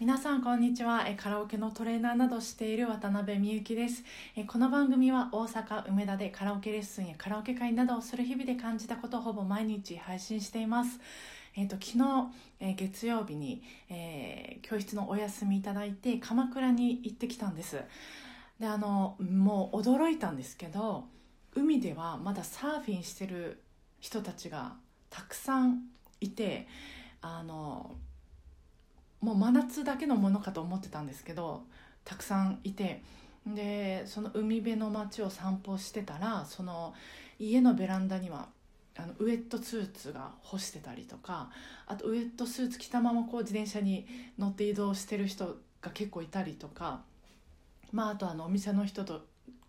皆さんこんにちは。カラオケのトレーナーなどしている渡辺美幸です。この番組は大阪梅田でカラオケレッスンやカラオケ会などをする日々で感じたことをほぼ毎日配信しています。えーと、昨日、えー、月曜日に、えー、教室のお休みいただいて鎌倉に行ってきたんです。であのもう驚いたんですけど海ではまだサーフィンしてる人たちがたくさんいてあのもう真夏だけのものかと思ってたんですけどたくさんいて。でその海辺の街を散歩してたらその家のベランダにはあのウエットスーツが干してたりとかあとウエットスーツ着たままこう自転車に乗って移動してる人が結構いたりとか、まあ、あとあのお店の人と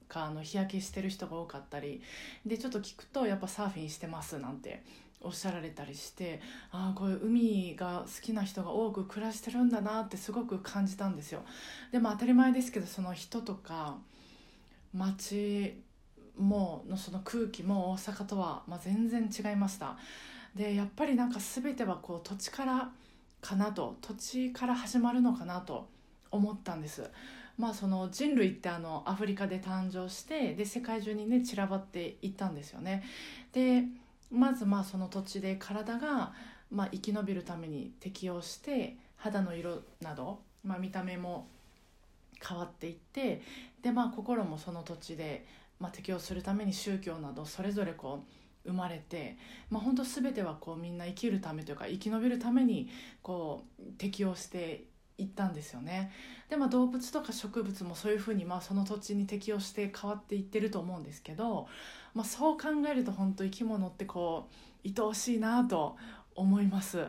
かあの日焼けしてる人が多かったりでちょっと聞くとやっぱサーフィンしてますなんておっしゃられたりしてああこういう海が好きな人が多く暮らしてるんだなってすごく感じたんですよ。でも当たり前ですけどその人とか街ものその空気も大阪とは、まあ、全然違いました。でやっぱりなんか全てはこう土地からかなと土地から始まるのかなと思ったんです。まあその人類ってあのアフリカで誕生してで世界中にね散らばっていったんですよね。でまずまあその土地で体がまあ生き延びるために適応して肌の色など、まあ、見た目も変わっていってでまあ心もその土地で、まあ、適応するために宗教などそれぞれこう生まれて、まあ、本当全てはこうみんな生きるためというか生き延びるためにこう適応していったんですよねで、まあ、動物とか植物もそういうふうにまあその土地に適応して変わっていってると思うんですけどまあ、そう考えると本当生き物ってこう愛おしいなと思います。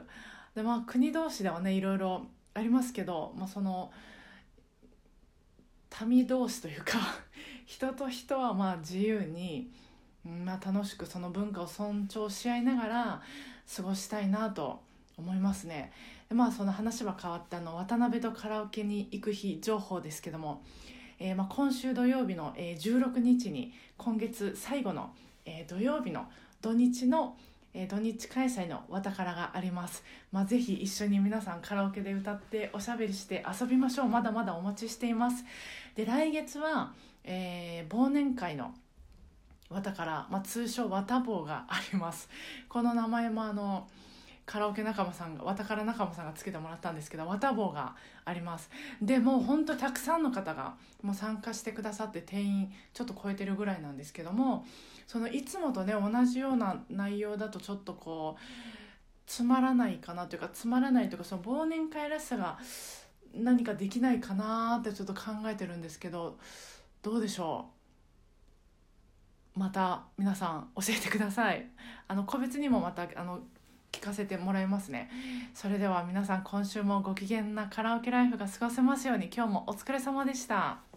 でまあ国同士ではねいろいろありますけど、まあ、その民同士というか 人と人はまあ自由に、まあ、楽しくその文化を尊重し合いながら過ごしたいなと思いますね。でまあその話は変わってあの渡辺とカラオケに行く日情報ですけどもえー、まあ、今週土曜日の、え、16日に今月最後の、土曜日の土日の、土日開催のわたからがあります、まあ、ぜひ一緒に皆さんカラオケで歌っておしゃべりして遊びましょう。まだまだお待ちしています。で来月は、え忘年会のわたから、まあ、通称わた坊があります。この名前もあのカラオケ仲間さんがわたから仲間さんがつけてもらったんですけどわた坊があります。でもうほんとたくさんの方がもう参加してくださって定員ちょっと超えてるぐらいなんですけどもそのいつもとね同じような内容だとちょっとこうつまらないかなというかつまらないというかその忘年会らしさが何かできないかなってちょっと考えてるんですけどどうでしょう？また皆さん教えてください。あの個別にもまたあの聞かせてもらいますね。それでは皆さん今週もご機嫌なカラオケライフが過ごせますように今日もお疲れ様でした。